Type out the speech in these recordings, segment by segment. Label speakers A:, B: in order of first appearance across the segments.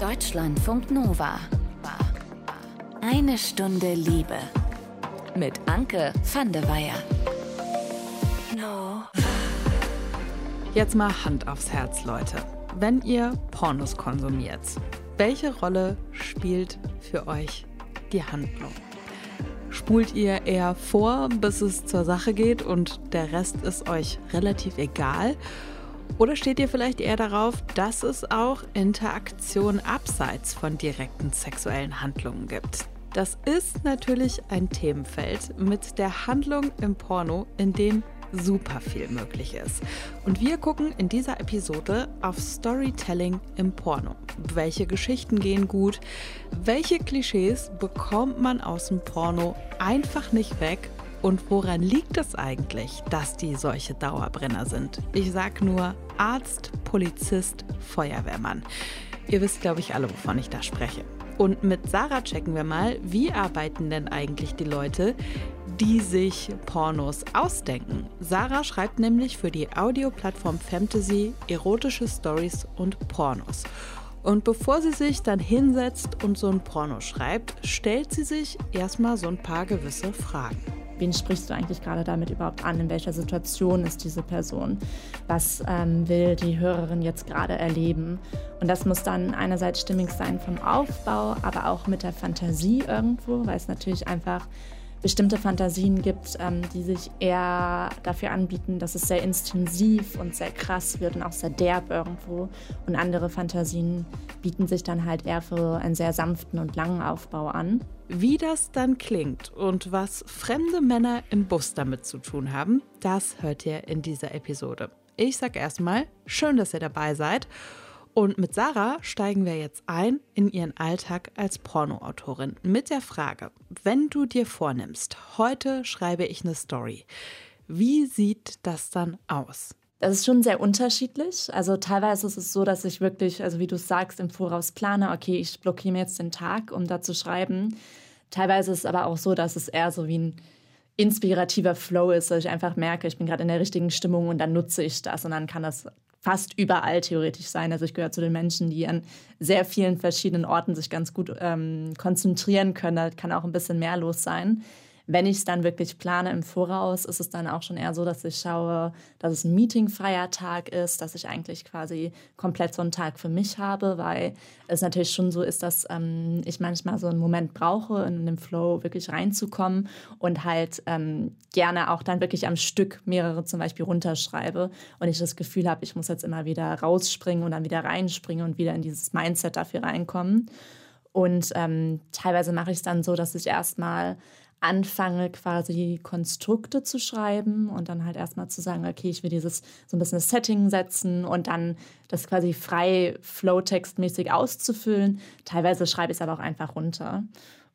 A: Deutschlandfunk Nova. Eine Stunde Liebe. Mit Anke van de Weyer.
B: Jetzt mal Hand aufs Herz, Leute. Wenn ihr Pornos konsumiert, welche Rolle spielt für euch die Handlung? Spult ihr eher vor, bis es zur Sache geht und der Rest ist euch relativ egal? Oder steht ihr vielleicht eher darauf, dass es auch Interaktion abseits von direkten sexuellen Handlungen gibt? Das ist natürlich ein Themenfeld mit der Handlung im Porno, in dem super viel möglich ist. Und wir gucken in dieser Episode auf Storytelling im Porno. Welche Geschichten gehen gut? Welche Klischees bekommt man aus dem Porno einfach nicht weg? Und woran liegt es eigentlich, dass die solche Dauerbrenner sind? Ich sag nur Arzt, Polizist, Feuerwehrmann. Ihr wisst, glaube ich, alle, wovon ich da spreche. Und mit Sarah checken wir mal, wie arbeiten denn eigentlich die Leute, die sich Pornos ausdenken. Sarah schreibt nämlich für die Audioplattform Fantasy erotische Stories und Pornos. Und bevor sie sich dann hinsetzt und so ein Porno schreibt, stellt sie sich erstmal so ein paar gewisse Fragen.
C: Wen sprichst du eigentlich gerade damit überhaupt an? In welcher Situation ist diese Person? Was ähm, will die Hörerin jetzt gerade erleben? Und das muss dann einerseits stimmig sein vom Aufbau, aber auch mit der Fantasie irgendwo, weil es natürlich einfach bestimmte Fantasien gibt, ähm, die sich eher dafür anbieten, dass es sehr intensiv und sehr krass wird und auch sehr derb irgendwo. Und andere Fantasien bieten sich dann halt eher für einen sehr sanften und langen Aufbau an.
B: Wie das dann klingt und was fremde Männer im Bus damit zu tun haben, das hört ihr in dieser Episode. Ich sag erstmal, schön, dass ihr dabei seid. Und mit Sarah steigen wir jetzt ein in ihren Alltag als Pornoautorin mit der Frage, wenn du dir vornimmst, heute schreibe ich eine Story, wie sieht das dann aus?
C: Das ist schon sehr unterschiedlich. Also teilweise ist es so, dass ich wirklich, also wie du sagst, im Voraus plane, okay, ich blockiere mir jetzt den Tag, um da zu schreiben. Teilweise ist es aber auch so, dass es eher so wie ein inspirativer Flow ist, dass ich einfach merke, ich bin gerade in der richtigen Stimmung und dann nutze ich das und dann kann das fast überall theoretisch sein. Also ich gehöre zu den Menschen, die an sehr vielen verschiedenen Orten sich ganz gut ähm, konzentrieren können. Da kann auch ein bisschen mehr los sein. Wenn ich es dann wirklich plane im Voraus, ist es dann auch schon eher so, dass ich schaue, dass es ein meetingfreier Tag ist, dass ich eigentlich quasi komplett so einen Tag für mich habe, weil es natürlich schon so ist, dass ähm, ich manchmal so einen Moment brauche, in den Flow wirklich reinzukommen und halt ähm, gerne auch dann wirklich am Stück mehrere zum Beispiel runterschreibe und ich das Gefühl habe, ich muss jetzt immer wieder rausspringen und dann wieder reinspringen und wieder in dieses Mindset dafür reinkommen. Und ähm, teilweise mache ich es dann so, dass ich erstmal anfange, quasi Konstrukte zu schreiben und dann halt erstmal zu sagen, okay, ich will dieses so ein bisschen das Setting setzen und dann das quasi frei Flowtext-mäßig auszufüllen. Teilweise schreibe ich es aber auch einfach runter.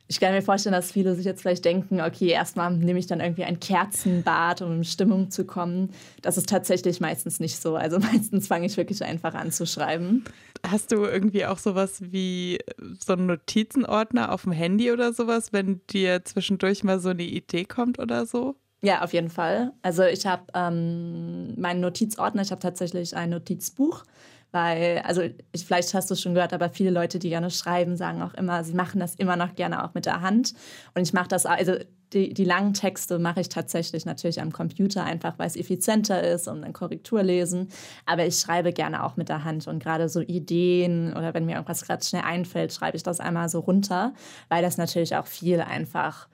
C: Ich kann mir vorstellen, dass viele sich jetzt vielleicht denken, okay, erstmal nehme ich dann irgendwie ein Kerzenbad, um in Stimmung zu kommen. Das ist tatsächlich meistens nicht so. Also meistens fange ich wirklich einfach an zu schreiben.
B: Hast du irgendwie auch sowas wie so einen Notizenordner auf dem Handy oder sowas, wenn dir zwischendurch mal so eine Idee kommt oder so?
C: Ja, auf jeden Fall. Also ich habe ähm, meinen Notizordner, ich habe tatsächlich ein Notizbuch weil, also ich, vielleicht hast du es schon gehört, aber viele Leute, die gerne schreiben, sagen auch immer, sie machen das immer noch gerne auch mit der Hand. Und ich mache das, also die, die langen Texte mache ich tatsächlich natürlich am Computer, einfach weil es effizienter ist und dann Korrektur lesen. Aber ich schreibe gerne auch mit der Hand und gerade so Ideen oder wenn mir irgendwas gerade schnell einfällt, schreibe ich das einmal so runter, weil das natürlich auch viel einfach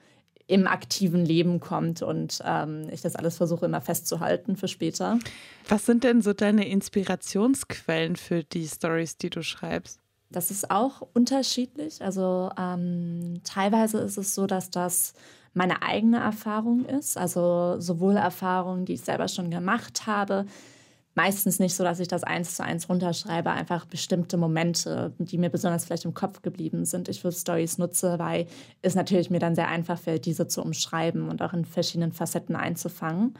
C: im aktiven Leben kommt und ähm, ich das alles versuche immer festzuhalten für später.
B: Was sind denn so deine Inspirationsquellen für die Stories, die du schreibst?
C: Das ist auch unterschiedlich. Also ähm, teilweise ist es so, dass das meine eigene Erfahrung ist. Also sowohl Erfahrungen, die ich selber schon gemacht habe, meistens nicht so, dass ich das eins zu eins runterschreibe, einfach bestimmte Momente, die mir besonders vielleicht im Kopf geblieben sind, ich für Stories nutze, weil es natürlich mir dann sehr einfach fällt, diese zu umschreiben und auch in verschiedenen Facetten einzufangen.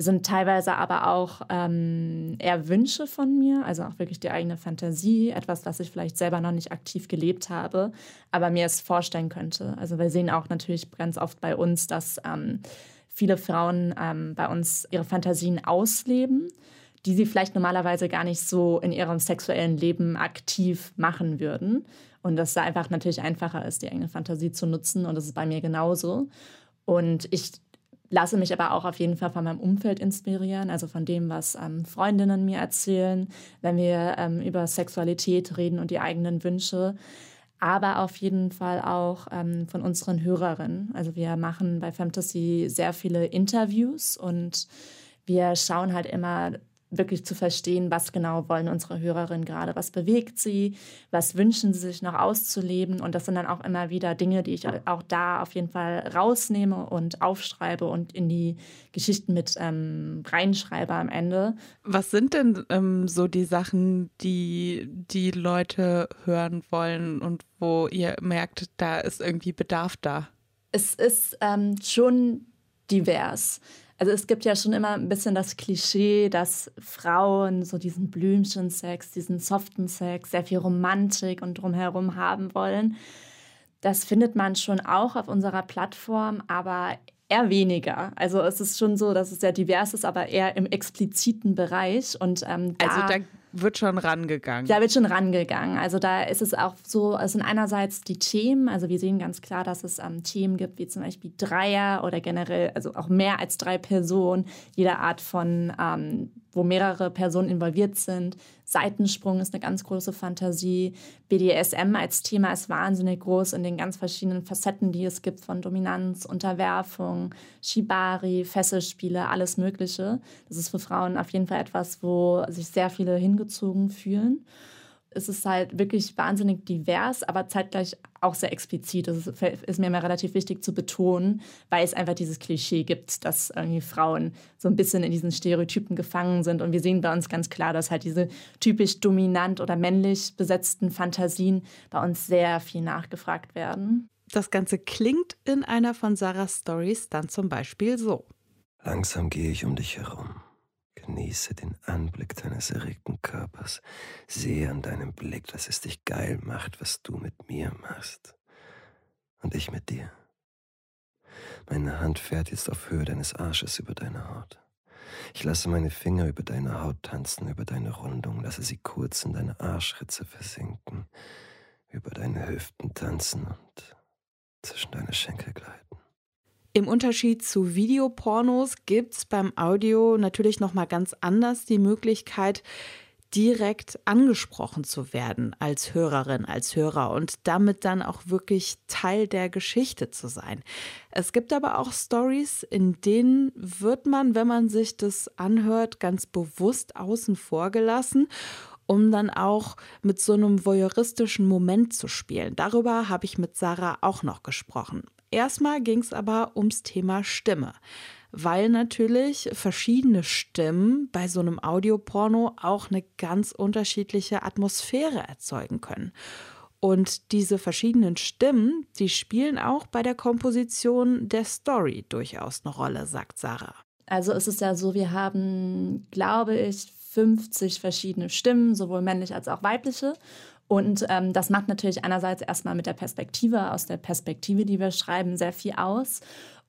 C: Es sind teilweise aber auch ähm, eher Wünsche von mir, also auch wirklich die eigene Fantasie, etwas, was ich vielleicht selber noch nicht aktiv gelebt habe, aber mir es vorstellen könnte. Also wir sehen auch natürlich ganz oft bei uns, dass ähm, viele Frauen ähm, bei uns ihre Fantasien ausleben die sie vielleicht normalerweise gar nicht so in ihrem sexuellen Leben aktiv machen würden. Und dass da einfach natürlich einfacher ist, die eigene Fantasie zu nutzen. Und das ist bei mir genauso. Und ich lasse mich aber auch auf jeden Fall von meinem Umfeld inspirieren, also von dem, was ähm, Freundinnen mir erzählen, wenn wir ähm, über Sexualität reden und die eigenen Wünsche. Aber auf jeden Fall auch ähm, von unseren Hörerinnen. Also wir machen bei Fantasy sehr viele Interviews und wir schauen halt immer wirklich zu verstehen, was genau wollen unsere Hörerinnen gerade, was bewegt sie, was wünschen sie sich noch auszuleben. Und das sind dann auch immer wieder Dinge, die ich auch da auf jeden Fall rausnehme und aufschreibe und in die Geschichten mit ähm, reinschreibe am Ende.
B: Was sind denn ähm, so die Sachen, die die Leute hören wollen und wo ihr merkt, da ist irgendwie Bedarf da?
C: Es ist ähm, schon divers. Also es gibt ja schon immer ein bisschen das Klischee, dass Frauen so diesen Blümchensex, diesen soften Sex, sehr viel Romantik und drumherum haben wollen. Das findet man schon auch auf unserer Plattform, aber eher weniger. Also es ist schon so, dass es sehr divers ist, aber eher im expliziten Bereich. Und ähm,
B: da also da wird schon rangegangen.
C: Da wird schon rangegangen. Also da ist es auch so, es sind einerseits die Themen, also wir sehen ganz klar, dass es ähm, Themen gibt, wie zum Beispiel Dreier oder generell, also auch mehr als drei Personen, jeder Art von ähm, wo mehrere Personen involviert sind. Seitensprung ist eine ganz große Fantasie. BDSM als Thema ist wahnsinnig groß in den ganz verschiedenen Facetten, die es gibt, von Dominanz, Unterwerfung, Shibari, Fesselspiele, alles Mögliche. Das ist für Frauen auf jeden Fall etwas, wo sich sehr viele hingezogen fühlen es ist halt wirklich wahnsinnig divers, aber zeitgleich auch sehr explizit. Das ist, mir immer relativ wichtig zu betonen, weil es einfach dieses Klischee gibt, dass irgendwie Frauen so ein bisschen in diesen Stereotypen gefangen sind. Und wir sehen bei uns ganz klar, dass halt diese typisch dominant oder männlich besetzten Fantasien bei uns sehr viel nachgefragt werden.
B: Das Ganze klingt in einer von Sarahs Stories dann zum Beispiel so.
D: Langsam gehe ich um dich herum Genieße den Anblick deines erregten Körpers. Sehe an deinem Blick, dass es dich geil macht, was du mit mir machst. Und ich mit dir. Meine Hand fährt jetzt auf Höhe deines Arsches über deine Haut. Ich lasse meine Finger über deine Haut tanzen, über deine Rundung, lasse sie kurz in deine Arschritze versinken, über deine Hüften tanzen und zwischen deine Schenkel gleiten.
B: Im Unterschied zu Videopornos gibt es beim Audio natürlich noch mal ganz anders die Möglichkeit, direkt angesprochen zu werden als Hörerin, als Hörer und damit dann auch wirklich Teil der Geschichte zu sein. Es gibt aber auch Stories, in denen wird man, wenn man sich das anhört, ganz bewusst außen vor gelassen um dann auch mit so einem voyeuristischen Moment zu spielen. Darüber habe ich mit Sarah auch noch gesprochen. Erstmal ging es aber ums Thema Stimme, weil natürlich verschiedene Stimmen bei so einem Audioporno auch eine ganz unterschiedliche Atmosphäre erzeugen können. Und diese verschiedenen Stimmen, die spielen auch bei der Komposition der Story durchaus eine Rolle, sagt Sarah.
C: Also es ist ja so, wir haben, glaube ich, 50 verschiedene Stimmen, sowohl männlich als auch weibliche. Und ähm, das macht natürlich einerseits erstmal mit der Perspektive, aus der Perspektive, die wir schreiben, sehr viel aus.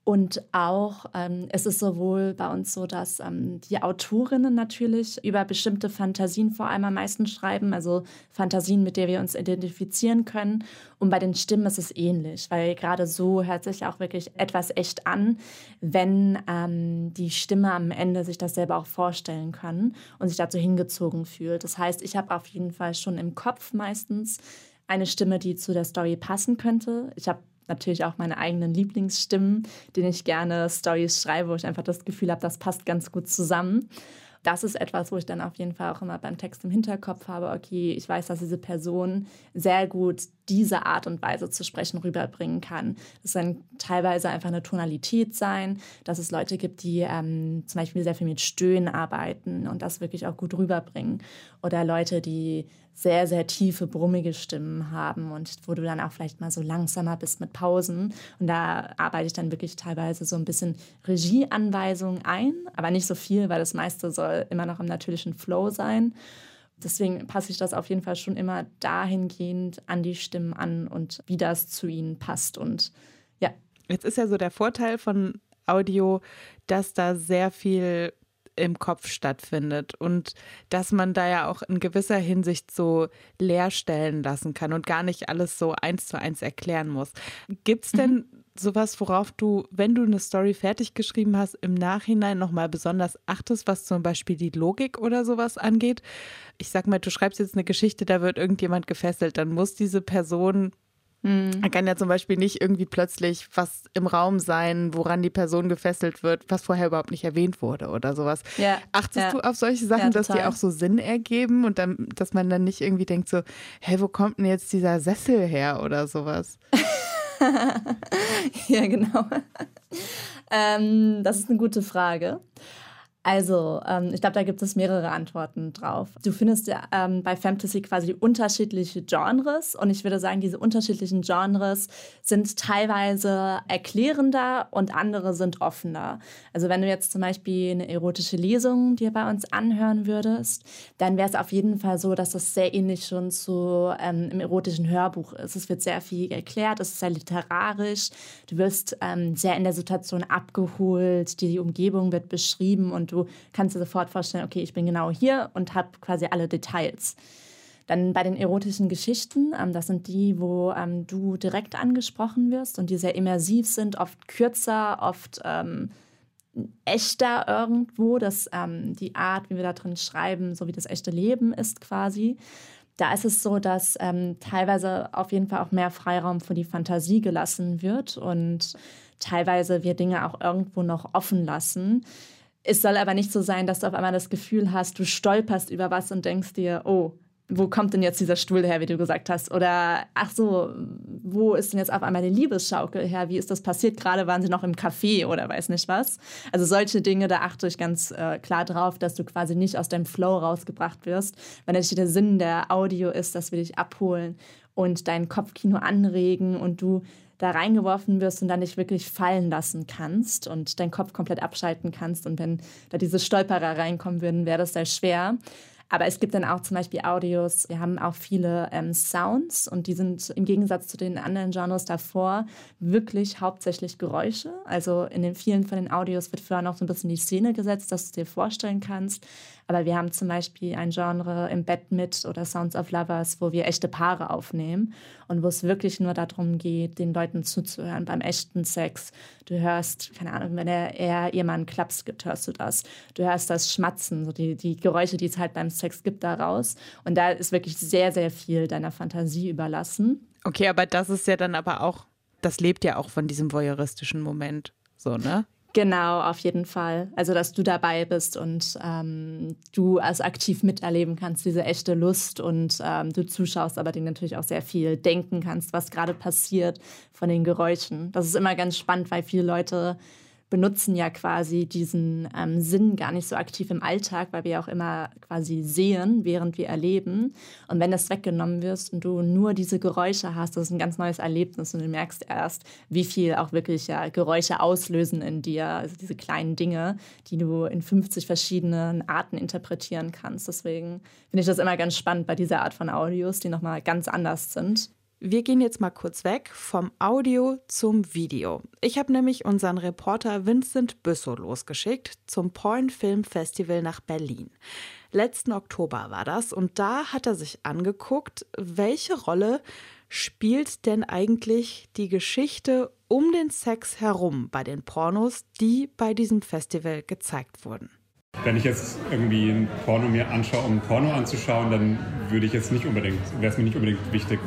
C: Und auch ähm, es ist sowohl bei uns so, dass ähm, die Autorinnen natürlich über bestimmte Fantasien vor allem am meisten schreiben, also Fantasien, mit der wir uns identifizieren können. Und bei den Stimmen ist es ähnlich, weil gerade so hört sich auch wirklich etwas echt an, wenn ähm, die Stimme am Ende sich das selber auch vorstellen kann und sich dazu hingezogen fühlt. Das heißt, ich habe auf jeden Fall schon im Kopf meistens eine Stimme, die zu der Story passen könnte. Ich habe natürlich auch meine eigenen Lieblingsstimmen, denen ich gerne Stories schreibe, wo ich einfach das Gefühl habe, das passt ganz gut zusammen. Das ist etwas, wo ich dann auf jeden Fall auch immer beim Text im Hinterkopf habe, okay, ich weiß, dass diese Person sehr gut diese Art und Weise zu sprechen rüberbringen kann. Das kann teilweise einfach eine Tonalität sein, dass es Leute gibt, die ähm, zum Beispiel sehr viel mit Stöhnen arbeiten und das wirklich auch gut rüberbringen. Oder Leute, die sehr, sehr tiefe, brummige Stimmen haben und wo du dann auch vielleicht mal so langsamer bist mit Pausen. Und da arbeite ich dann wirklich teilweise so ein bisschen Regieanweisungen ein, aber nicht so viel, weil das meiste soll immer noch im natürlichen Flow sein. Deswegen passe ich das auf jeden Fall schon immer dahingehend an die Stimmen an und wie das zu ihnen passt. Und ja.
B: Jetzt ist ja so der Vorteil von Audio, dass da sehr viel im Kopf stattfindet und dass man da ja auch in gewisser Hinsicht so leer stellen lassen kann und gar nicht alles so eins zu eins erklären muss. Gibt es denn mhm. Sowas, worauf du, wenn du eine Story fertig geschrieben hast, im Nachhinein nochmal besonders achtest, was zum Beispiel die Logik oder sowas angeht? Ich sag mal, du schreibst jetzt eine Geschichte, da wird irgendjemand gefesselt, dann muss diese Person Mhm. Kann ja zum Beispiel nicht irgendwie plötzlich was im Raum sein, woran die Person gefesselt wird, was vorher überhaupt nicht erwähnt wurde oder sowas. Ja. Achtest ja. du auf solche Sachen, ja, dass die auch so Sinn ergeben und dann, dass man dann nicht irgendwie denkt so, hey, wo kommt denn jetzt dieser Sessel her oder sowas?
C: ja, genau. ähm, das ist eine gute Frage. Also, ähm, ich glaube, da gibt es mehrere Antworten drauf. Du findest ja ähm, bei Fantasy quasi unterschiedliche Genres und ich würde sagen, diese unterschiedlichen Genres sind teilweise erklärender und andere sind offener. Also, wenn du jetzt zum Beispiel eine erotische Lesung dir bei uns anhören würdest, dann wäre es auf jeden Fall so, dass das sehr ähnlich schon zu ähm, im erotischen Hörbuch ist. Es wird sehr viel erklärt, es ist sehr literarisch, du wirst ähm, sehr in der Situation abgeholt, die Umgebung wird beschrieben und du kannst dir sofort vorstellen, okay, ich bin genau hier und habe quasi alle Details. Dann bei den erotischen Geschichten, ähm, das sind die, wo ähm, du direkt angesprochen wirst und die sehr immersiv sind, oft kürzer, oft ähm, echter irgendwo. dass ähm, die Art, wie wir da drin schreiben, so wie das echte Leben ist quasi. Da ist es so, dass ähm, teilweise auf jeden Fall auch mehr Freiraum für die Fantasie gelassen wird und teilweise wir Dinge auch irgendwo noch offen lassen. Es soll aber nicht so sein, dass du auf einmal das Gefühl hast, du stolperst über was und denkst dir, oh, wo kommt denn jetzt dieser Stuhl her, wie du gesagt hast? Oder ach so, wo ist denn jetzt auf einmal die Liebesschaukel her? Wie ist das passiert? Gerade waren sie noch im Café oder weiß nicht was. Also solche Dinge, da achte ich ganz äh, klar drauf, dass du quasi nicht aus deinem Flow rausgebracht wirst. Weil natürlich der Sinn der Audio ist, dass wir dich abholen und dein Kopfkino anregen und du da reingeworfen wirst und dann nicht wirklich fallen lassen kannst und deinen Kopf komplett abschalten kannst. Und wenn da diese Stolperer reinkommen würden, wäre das sehr schwer. Aber es gibt dann auch zum Beispiel Audios. Wir haben auch viele ähm, Sounds und die sind im Gegensatz zu den anderen Genres davor wirklich hauptsächlich Geräusche. Also in den vielen von den Audios wird vorher noch so ein bisschen die Szene gesetzt, dass du dir vorstellen kannst. Aber wir haben zum Beispiel ein Genre im Bett mit oder Sounds of Lovers, wo wir echte Paare aufnehmen und wo es wirklich nur darum geht, den Leuten zuzuhören beim echten Sex. Du hörst, keine Ahnung, wenn er, er Mann Klaps gibt, hörst du das. Du hörst das Schmatzen, so die, die Geräusche, die es halt beim Sex gibt, daraus. Und da ist wirklich sehr, sehr viel deiner Fantasie überlassen.
B: Okay, aber das ist ja dann aber auch, das lebt ja auch von diesem voyeuristischen Moment. So, ne?
C: Genau, auf jeden Fall. Also, dass du dabei bist und ähm, du als aktiv miterleben kannst, diese echte Lust und ähm, du zuschaust, aber dir natürlich auch sehr viel denken kannst, was gerade passiert von den Geräuschen. Das ist immer ganz spannend, weil viele Leute benutzen ja quasi diesen ähm, Sinn gar nicht so aktiv im Alltag, weil wir auch immer quasi sehen, während wir erleben. Und wenn das weggenommen wird und du nur diese Geräusche hast, das ist ein ganz neues Erlebnis und du merkst erst, wie viel auch wirklich ja, Geräusche auslösen in dir, also diese kleinen Dinge, die du in 50 verschiedenen Arten interpretieren kannst. Deswegen finde ich das immer ganz spannend bei dieser Art von Audios, die nochmal ganz anders sind.
B: Wir gehen jetzt mal kurz weg vom Audio zum Video. Ich habe nämlich unseren Reporter Vincent Büssow losgeschickt zum Point Film Festival nach Berlin. Letzten Oktober war das und da hat er sich angeguckt, welche Rolle spielt denn eigentlich die Geschichte um den Sex herum bei den Pornos, die bei diesem Festival gezeigt wurden.
E: Wenn ich jetzt irgendwie ein Porno mir anschaue, um ein Porno anzuschauen, dann würde ich jetzt nicht unbedingt, wäre es mir nicht unbedingt wichtig,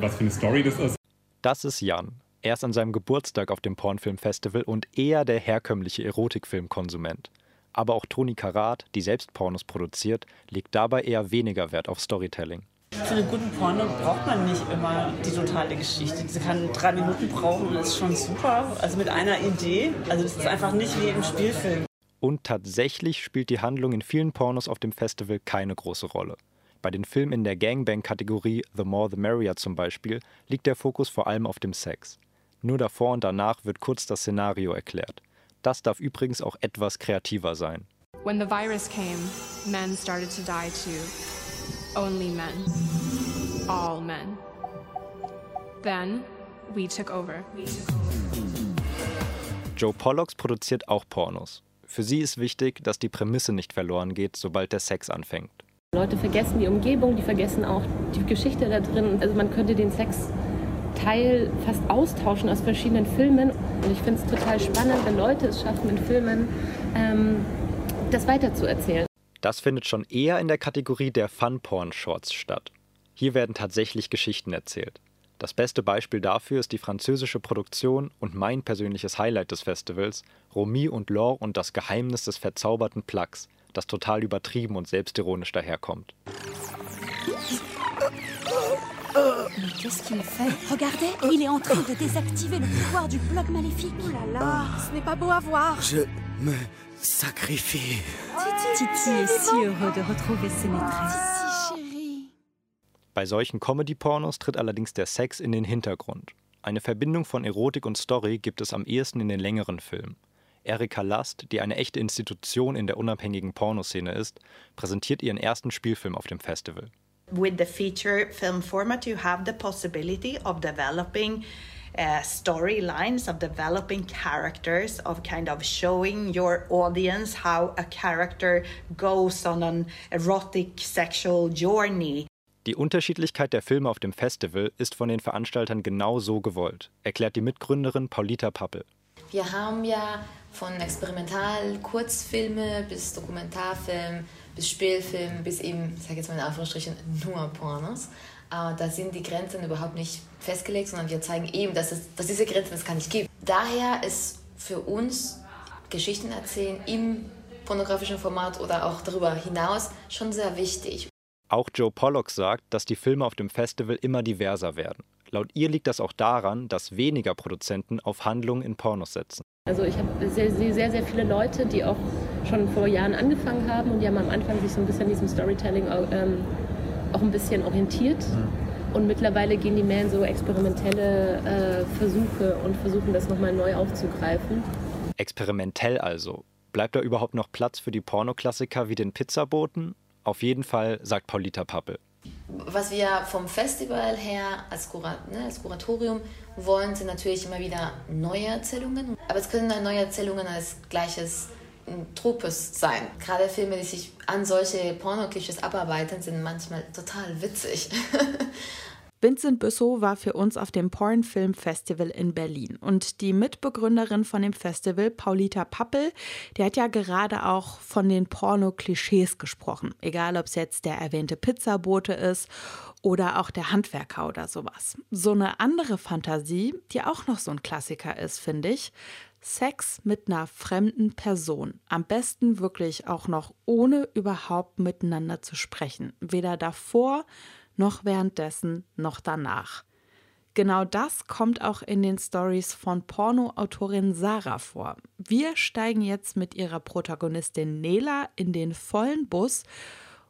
E: was für eine Story das ist.
F: Das ist Jan. Er ist an seinem Geburtstag auf dem Pornfilmfestival und eher der herkömmliche Erotikfilmkonsument. Aber auch Toni Karat, die selbst Pornos produziert, legt dabei eher weniger Wert auf Storytelling.
G: Für einen guten Porno braucht man nicht immer die totale Geschichte. Sie kann drei Minuten brauchen und ist schon super. Also mit einer Idee. Also das ist einfach nicht wie im Spielfilm.
F: Und tatsächlich spielt die Handlung in vielen Pornos auf dem Festival keine große Rolle. Bei den Filmen in der Gangbang-Kategorie The More the Merrier zum Beispiel liegt der Fokus vor allem auf dem Sex. Nur davor und danach wird kurz das Szenario erklärt. Das darf übrigens auch etwas kreativer sein. When the virus came, men started to die too. Only men. All men. Then we took over. Joe Pollocks produziert auch Pornos. Für sie ist wichtig, dass die Prämisse nicht verloren geht, sobald der Sex anfängt.
H: Leute vergessen die Umgebung, die vergessen auch die Geschichte da drin. Also man könnte den Sexteil fast austauschen aus verschiedenen Filmen. Und ich finde es total spannend, wenn Leute es schaffen, in Filmen ähm, das weiterzuerzählen.
F: Das findet schon eher in der Kategorie der Fun-Porn-Shorts statt. Hier werden tatsächlich Geschichten erzählt. Das beste Beispiel dafür ist die französische Produktion und mein persönliches Highlight des Festivals, Romy und Laure und das Geheimnis des verzauberten Plugs, das total übertrieben und selbstironisch daherkommt.
I: Mais qu'est-ce qu'il fait Regardez, il est en train de désactiver le pouvoir du plug maléfique. Oh là là, ce n'est pas beau à voir.
J: Je me sacrifie.
I: Titi est si heureux de retrouver ses maîtresses.
F: Bei solchen Comedy-Pornos tritt allerdings der Sex in den Hintergrund. Eine Verbindung von Erotik und Story gibt es am ehesten in den längeren Filmen. Erika Last, die eine echte Institution in der unabhängigen Pornoszene ist, präsentiert ihren ersten Spielfilm auf dem Festival.
K: With the feature film format, you have the possibility of developing uh, storylines, of developing characters, of kind of showing your audience how a character goes on an erotic sexual journey.
F: Die Unterschiedlichkeit der Filme auf dem Festival ist von den Veranstaltern genau so gewollt, erklärt die Mitgründerin Paulita Pappel.
L: Wir haben ja von Experimental-Kurzfilme bis Dokumentarfilm, bis Spielfilm, bis eben, ich sage jetzt mal in Anführungsstrichen, nur Pornos. Aber da sind die Grenzen überhaupt nicht festgelegt, sondern wir zeigen eben, dass, es, dass diese Grenzen es gar nicht gibt. Daher ist für uns Geschichten erzählen im pornografischen Format oder auch darüber hinaus schon sehr wichtig.
F: Auch Joe Pollock sagt, dass die Filme auf dem Festival immer diverser werden. Laut ihr liegt das auch daran, dass weniger Produzenten auf Handlungen in Pornos setzen.
H: Also ich habe sehr, sehr, sehr viele Leute, die auch schon vor Jahren angefangen haben und die haben am Anfang sich so ein bisschen an diesem Storytelling ähm, auch ein bisschen orientiert. Mhm. Und mittlerweile gehen die mehr in so experimentelle äh, Versuche und versuchen das nochmal neu aufzugreifen.
F: Experimentell also. Bleibt da überhaupt noch Platz für die Pornoklassiker wie den Pizzaboten auf jeden Fall, sagt Paulita Pappel.
L: Was wir vom Festival her als, Kurat, ne, als Kuratorium wollen, sind natürlich immer wieder neue Erzählungen. Aber es können neue Erzählungen als gleiches Tropes sein. Gerade Filme, die sich an solche Pornoklischees abarbeiten, sind manchmal total witzig.
B: Vincent Büssow war für uns auf dem Porn Film Festival in Berlin. Und die Mitbegründerin von dem Festival, Paulita Pappel, die hat ja gerade auch von den Porno-Klischees gesprochen. Egal, ob es jetzt der erwähnte Pizzabote ist oder auch der Handwerker oder sowas. So eine andere Fantasie, die auch noch so ein Klassiker ist, finde ich. Sex mit einer fremden Person. Am besten wirklich auch noch ohne überhaupt miteinander zu sprechen. Weder davor noch währenddessen noch danach. Genau das kommt auch in den Stories von Pornoautorin Sarah vor. Wir steigen jetzt mit ihrer Protagonistin Nela in den vollen Bus,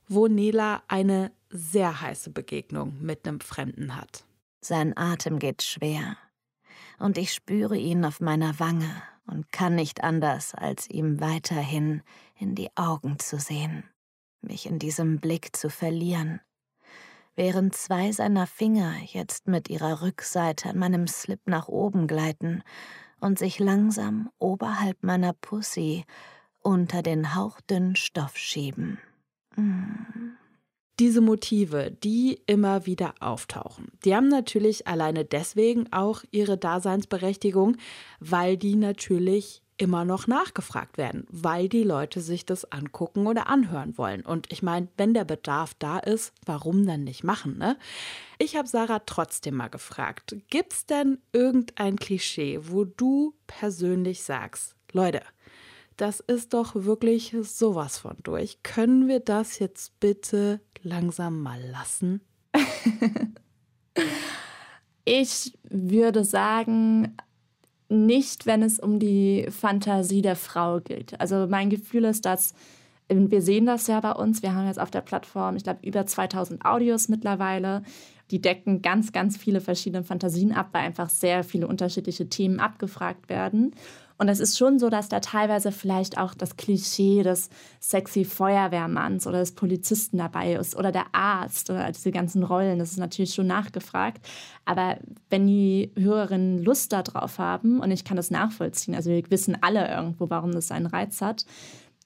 B: wo Nela eine sehr heiße Begegnung mit einem Fremden hat.
M: Sein Atem geht schwer und ich spüre ihn auf meiner Wange und kann nicht anders, als ihm weiterhin in die Augen zu sehen, mich in diesem Blick zu verlieren während zwei seiner Finger jetzt mit ihrer Rückseite an meinem Slip nach oben gleiten und sich langsam oberhalb meiner Pussy unter den hauchdünnen Stoff schieben. Mm.
B: Diese Motive, die immer wieder auftauchen, die haben natürlich alleine deswegen auch ihre Daseinsberechtigung, weil die natürlich immer noch nachgefragt werden, weil die Leute sich das angucken oder anhören wollen. Und ich meine, wenn der Bedarf da ist, warum dann nicht machen, ne? Ich habe Sarah trotzdem mal gefragt, gibt es denn irgendein Klischee, wo du persönlich sagst, Leute, das ist doch wirklich sowas von durch. Können wir das jetzt bitte langsam mal lassen?
C: ich würde sagen, nicht, wenn es um die Fantasie der Frau geht. Also mein Gefühl ist, dass wir sehen das ja bei uns. Wir haben jetzt auf der Plattform, ich glaube, über 2000 Audios mittlerweile. Die decken ganz, ganz viele verschiedene Fantasien ab, weil einfach sehr viele unterschiedliche Themen abgefragt werden. Und es ist schon so, dass da teilweise vielleicht auch das Klischee des sexy Feuerwehrmanns oder des Polizisten dabei ist oder der Arzt oder diese ganzen Rollen. Das ist natürlich schon nachgefragt. Aber wenn die Hörerinnen Lust darauf haben, und ich kann das nachvollziehen, also wir wissen alle irgendwo, warum das einen Reiz hat,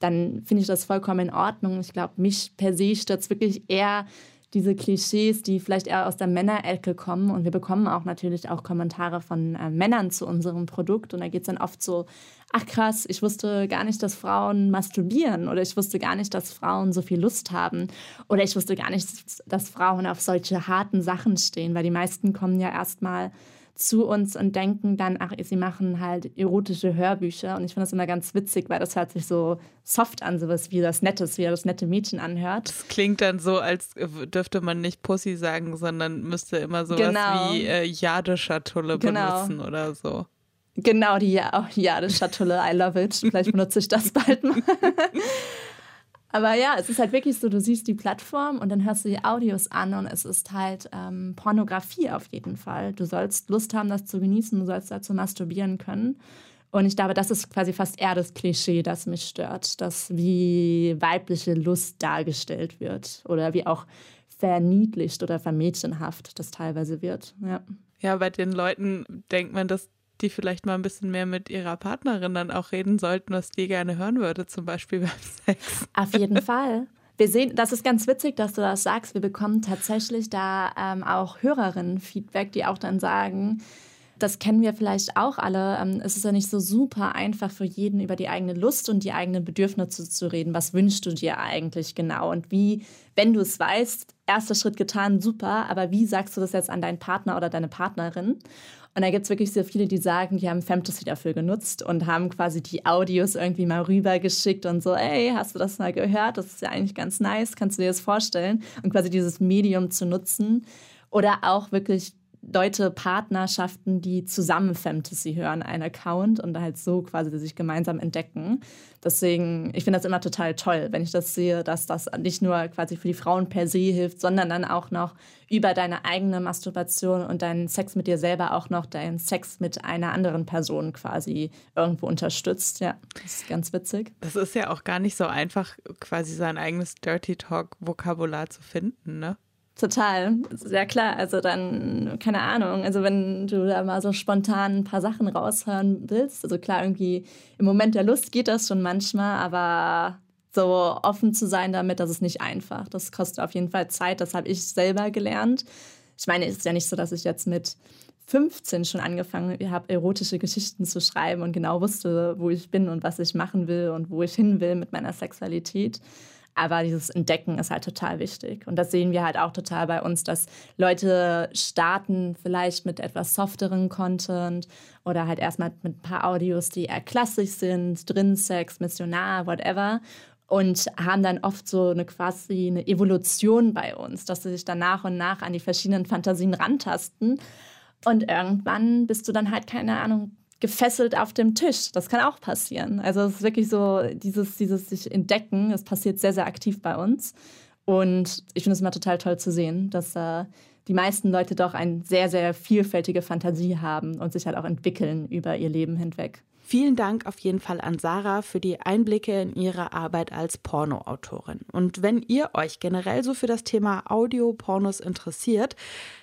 C: dann finde ich das vollkommen in Ordnung. Ich glaube, mich per se stört es wirklich eher diese Klischees, die vielleicht eher aus der Männerecke kommen. Und wir bekommen auch natürlich auch Kommentare von äh, Männern zu unserem Produkt. Und da geht es dann oft so, ach krass, ich wusste gar nicht, dass Frauen masturbieren. Oder ich wusste gar nicht, dass Frauen so viel Lust haben. Oder ich wusste gar nicht, dass Frauen auf solche harten Sachen stehen. Weil die meisten kommen ja erstmal zu uns und denken dann, ach, sie machen halt erotische Hörbücher. Und ich finde das immer ganz witzig, weil das hört sich so soft an, sowas wie das Nettes, wie das nette Mädchen anhört.
B: Das klingt dann so, als dürfte man nicht Pussy sagen, sondern müsste immer sowas genau. wie äh, Jade-Schatulle genau. benutzen oder so.
C: Genau, die ja auch Jade-Schatulle, I love it. Vielleicht benutze ich das bald mal. Aber ja, es ist halt wirklich so, du siehst die Plattform und dann hörst du die Audios an und es ist halt ähm, Pornografie auf jeden Fall. Du sollst Lust haben, das zu genießen, du sollst dazu masturbieren können. Und ich glaube, das ist quasi fast eher das Klischee, das mich stört, dass wie weibliche Lust dargestellt wird oder wie auch verniedlicht oder vermädchenhaft das teilweise wird. Ja.
B: Ja, bei den Leuten denkt man, dass die vielleicht mal ein bisschen mehr mit ihrer Partnerin dann auch reden sollten, was die gerne hören würde, zum Beispiel beim Sex.
C: Auf jeden Fall. Wir sehen, das ist ganz witzig, dass du das sagst. Wir bekommen tatsächlich da ähm, auch Hörerinnen-Feedback, die auch dann sagen, das kennen wir vielleicht auch alle. Ähm, es ist ja nicht so super einfach für jeden über die eigene Lust und die eigenen Bedürfnisse zu reden. Was wünschst du dir eigentlich genau? Und wie, wenn du es weißt, erster Schritt getan, super, aber wie sagst du das jetzt an deinen Partner oder deine Partnerin? Und da gibt es wirklich sehr viele, die sagen, die haben Fantasy dafür genutzt und haben quasi die Audios irgendwie mal rübergeschickt und so, ey, hast du das mal gehört? Das ist ja eigentlich ganz nice, kannst du dir das vorstellen? Und quasi dieses Medium zu nutzen. Oder auch wirklich Leute, Partnerschaften, die zusammen Fantasy hören, ein Account und halt so quasi sich gemeinsam entdecken. Deswegen, ich finde das immer total toll, wenn ich das sehe, dass das nicht nur quasi für die Frauen per se hilft, sondern dann auch noch über deine eigene Masturbation und deinen Sex mit dir selber auch noch deinen Sex mit einer anderen Person quasi irgendwo unterstützt. Ja, das ist ganz witzig.
B: Das ist ja auch gar nicht so einfach, quasi sein eigenes Dirty Talk-Vokabular zu finden, ne?
C: Total, sehr klar. Also dann, keine Ahnung, also wenn du da mal so spontan ein paar Sachen raushören willst, also klar, irgendwie im Moment der Lust geht das schon manchmal, aber so offen zu sein damit, das ist nicht einfach. Das kostet auf jeden Fall Zeit, das habe ich selber gelernt. Ich meine, es ist ja nicht so, dass ich jetzt mit 15 schon angefangen habe, erotische Geschichten zu schreiben und genau wusste, wo ich bin und was ich machen will und wo ich hin will mit meiner Sexualität. Aber dieses Entdecken ist halt total wichtig. Und das sehen wir halt auch total bei uns, dass Leute starten vielleicht mit etwas softeren Content oder halt erstmal mit ein paar Audios, die eher klassisch sind, Drin-Sex, Missionar, whatever. Und haben dann oft so eine quasi eine Evolution bei uns, dass sie sich dann nach und nach an die verschiedenen Fantasien rantasten. Und irgendwann bist du dann halt, keine Ahnung, gefesselt auf dem Tisch. Das kann auch passieren. Also es ist wirklich so, dieses, dieses sich entdecken, das passiert sehr, sehr aktiv bei uns. Und ich finde es immer total toll zu sehen, dass äh, die meisten Leute doch eine sehr, sehr vielfältige Fantasie haben und sich halt auch entwickeln über ihr Leben hinweg.
B: Vielen Dank auf jeden Fall an Sarah für die Einblicke in ihre Arbeit als Pornoautorin. Und wenn ihr euch generell so für das Thema Audio-Pornos interessiert,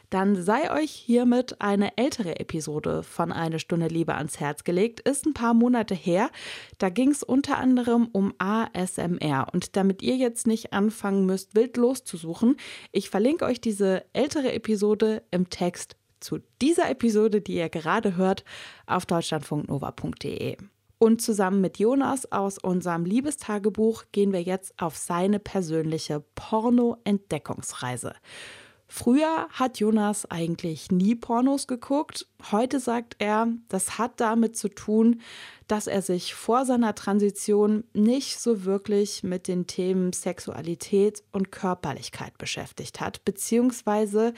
B: dann sei euch hiermit eine ältere Episode von Eine Stunde Liebe ans Herz gelegt. Ist ein paar Monate her. Da ging es unter anderem um ASMR. Und damit ihr jetzt nicht anfangen müsst, wild loszusuchen, ich verlinke euch diese ältere Episode im Text zu dieser Episode, die ihr gerade hört, auf deutschlandfunknova.de. Und zusammen mit Jonas aus unserem Liebestagebuch gehen wir jetzt auf seine persönliche Porno-Entdeckungsreise. Früher hat Jonas eigentlich nie Pornos geguckt. Heute sagt er, das hat damit zu tun, dass er sich vor seiner Transition nicht so wirklich mit den Themen Sexualität und Körperlichkeit beschäftigt hat, beziehungsweise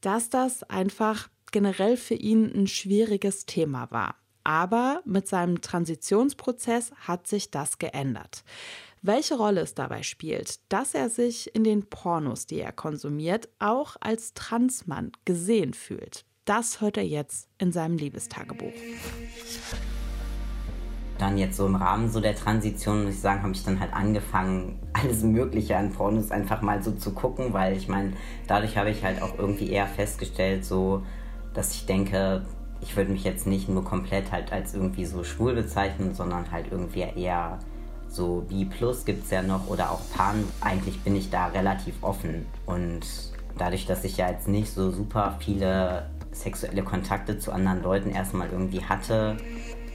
B: dass das einfach generell für ihn ein schwieriges Thema war. Aber mit seinem Transitionsprozess hat sich das geändert. Welche Rolle es dabei spielt, dass er sich in den Pornos, die er konsumiert, auch als Transmann gesehen fühlt, das hört er jetzt in seinem Liebestagebuch.
N: dann jetzt so im Rahmen so der Transition, muss ich sagen, habe ich dann halt angefangen, alles Mögliche an Pornos einfach mal so zu gucken, weil ich meine, dadurch habe ich halt auch irgendwie eher festgestellt, so, dass ich denke, ich würde mich jetzt nicht nur komplett halt als irgendwie so schwul bezeichnen, sondern halt irgendwie eher so B Plus gibt es ja noch oder auch Pan. Eigentlich bin ich da relativ offen und dadurch, dass ich ja jetzt nicht so super viele sexuelle Kontakte zu anderen Leuten erstmal irgendwie hatte,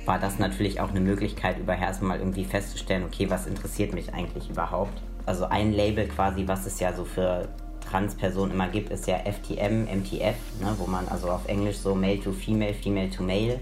N: war das natürlich auch eine Möglichkeit, über erstmal irgendwie festzustellen, okay, was interessiert mich eigentlich überhaupt? Also ein Label quasi, was es ja so für Transpersonen immer gibt, ist ja FTM, MTF, ne, wo man also auf Englisch so Male to Female, Female to Male.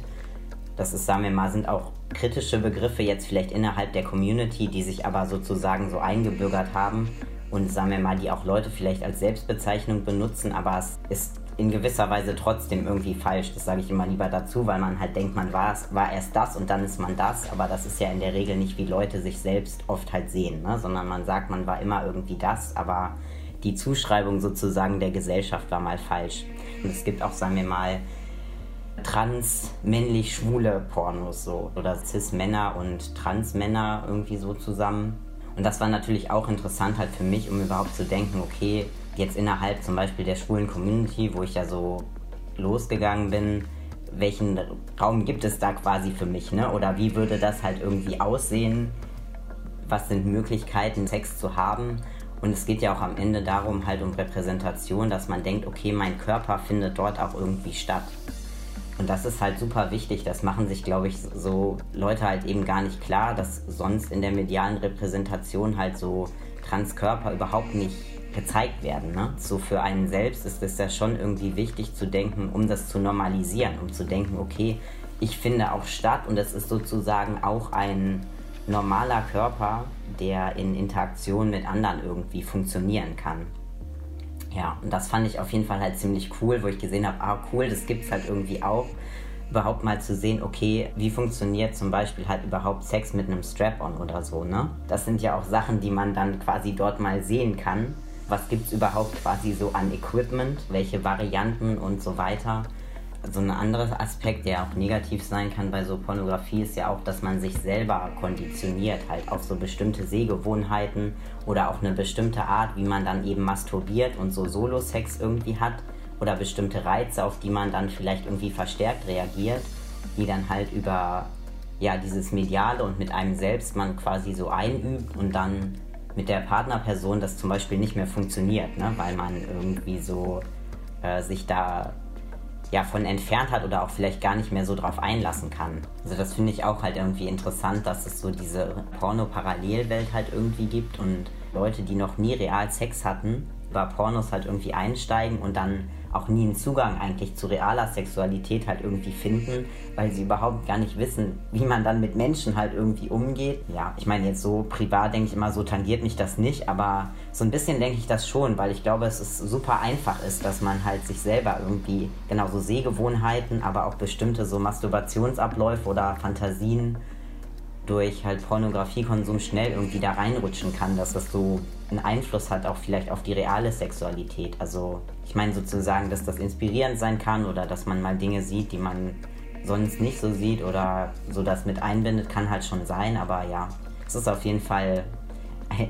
N: Das ist, sagen wir mal, sind auch kritische Begriffe jetzt vielleicht innerhalb der Community, die sich aber sozusagen so eingebürgert haben und sagen wir mal, die auch Leute vielleicht als Selbstbezeichnung benutzen, aber es ist in gewisser Weise trotzdem irgendwie falsch. Das sage ich immer lieber dazu, weil man halt denkt, man war, war erst das und dann ist man das. Aber das ist ja in der Regel nicht, wie Leute sich selbst oft halt sehen, ne? sondern man sagt, man war immer irgendwie das, aber die Zuschreibung sozusagen der Gesellschaft war mal falsch. Und es gibt auch, sagen wir mal, trans, männlich, schwule Pornos so oder cis-Männer und trans-Männer irgendwie so zusammen. Und das war natürlich auch interessant halt für mich, um überhaupt zu denken, okay, jetzt innerhalb zum Beispiel der schwulen Community, wo ich ja so losgegangen bin, welchen Raum gibt es da quasi für mich, ne? Oder wie würde das halt irgendwie aussehen? Was sind Möglichkeiten, Sex zu haben? Und es geht ja auch am Ende darum, halt um Repräsentation, dass man denkt, okay, mein Körper findet dort auch irgendwie statt. Und das ist halt super wichtig. Das machen sich, glaube ich, so Leute halt eben gar nicht klar, dass sonst in der medialen Repräsentation halt so Transkörper überhaupt nicht gezeigt werden. Ne? So für einen selbst ist es ja schon irgendwie wichtig zu denken, um das zu normalisieren, um zu denken, okay, ich finde auch statt und es ist sozusagen auch ein normaler Körper, der in Interaktion mit anderen irgendwie funktionieren kann. Ja, und das fand ich auf jeden Fall halt ziemlich cool, wo ich gesehen habe, ah cool, das gibt es halt irgendwie auch. Überhaupt mal zu sehen, okay, wie funktioniert zum Beispiel halt überhaupt Sex mit einem Strap-on oder so, ne? Das sind ja auch Sachen, die man dann quasi dort mal sehen kann. Was gibt es überhaupt quasi so an Equipment? Welche Varianten und so weiter? So ein anderer Aspekt, der auch negativ sein kann bei so Pornografie, ist ja auch, dass man sich selber konditioniert, halt auf so bestimmte Sehgewohnheiten oder auch eine bestimmte Art, wie man dann eben masturbiert und so Solo-Sex irgendwie hat oder bestimmte Reize, auf die man dann vielleicht irgendwie verstärkt reagiert, die dann halt über ja dieses Mediale und mit einem selbst man quasi so einübt und dann mit der Partnerperson das zum Beispiel nicht mehr funktioniert, ne? weil man irgendwie so äh, sich da ja, von entfernt hat oder auch vielleicht gar nicht mehr so drauf einlassen kann. Also das finde ich auch halt irgendwie interessant, dass es so diese Porno-Parallelwelt halt irgendwie gibt und Leute, die noch nie real Sex hatten, über Pornos halt irgendwie einsteigen und dann auch nie einen Zugang eigentlich zu realer Sexualität halt irgendwie finden, weil sie überhaupt gar nicht wissen, wie man dann mit Menschen halt irgendwie umgeht. Ja, ich meine jetzt so privat denke ich immer, so tangiert mich das nicht, aber so ein bisschen denke ich das schon, weil ich glaube, es ist super einfach ist, dass man halt sich selber irgendwie genauso Sehgewohnheiten, aber auch bestimmte so Masturbationsabläufe oder Fantasien durch halt Pornografiekonsum schnell irgendwie da reinrutschen kann, dass das so einen Einfluss hat auch vielleicht auf die reale Sexualität. Also ich meine sozusagen, dass das inspirierend sein kann oder dass man mal Dinge sieht, die man sonst nicht so sieht oder so das mit einbindet, kann halt schon sein, aber ja, es ist auf jeden Fall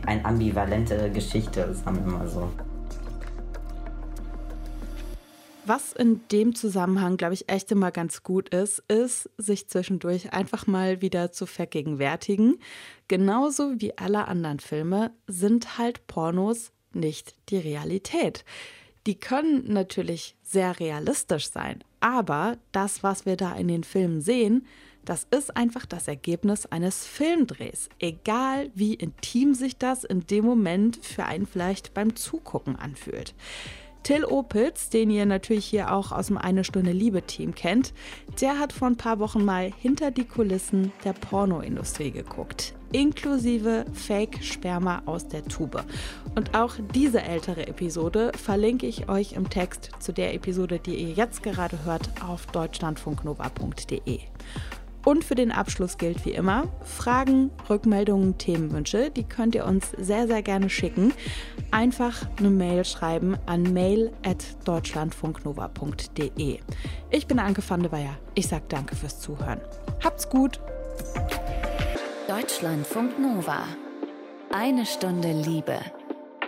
N: eine ambivalente Geschichte, sagen wir mal so.
B: Was in dem Zusammenhang, glaube ich, echt immer ganz gut ist, ist, sich zwischendurch einfach mal wieder zu vergegenwärtigen. Genauso wie alle anderen Filme sind halt Pornos nicht die Realität. Die können natürlich sehr realistisch sein, aber das, was wir da in den Filmen sehen, das ist einfach das Ergebnis eines Filmdrehs. Egal wie intim sich das in dem Moment für einen vielleicht beim Zugucken anfühlt. Till Opitz, den ihr natürlich hier auch aus dem Eine Stunde Liebe-Team kennt, der hat vor ein paar Wochen mal hinter die Kulissen der Pornoindustrie geguckt, inklusive Fake-Sperma aus der Tube. Und auch diese ältere Episode verlinke ich euch im Text zu der Episode, die ihr jetzt gerade hört, auf deutschlandfunknova.de. Und für den Abschluss gilt wie immer, Fragen, Rückmeldungen, Themenwünsche, die könnt ihr uns sehr, sehr gerne schicken. Einfach eine Mail schreiben an mail.deutschlandfunknova.de. Ich bin Anke van de Weyer. Ich sage danke fürs Zuhören. Habt's gut!
A: Deutschlandfunk Nova. Eine Stunde Liebe.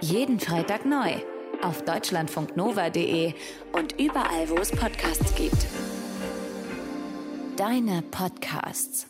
A: Jeden Freitag neu. Auf deutschlandfunknova.de und überall, wo es Podcasts gibt. Deine Podcasts.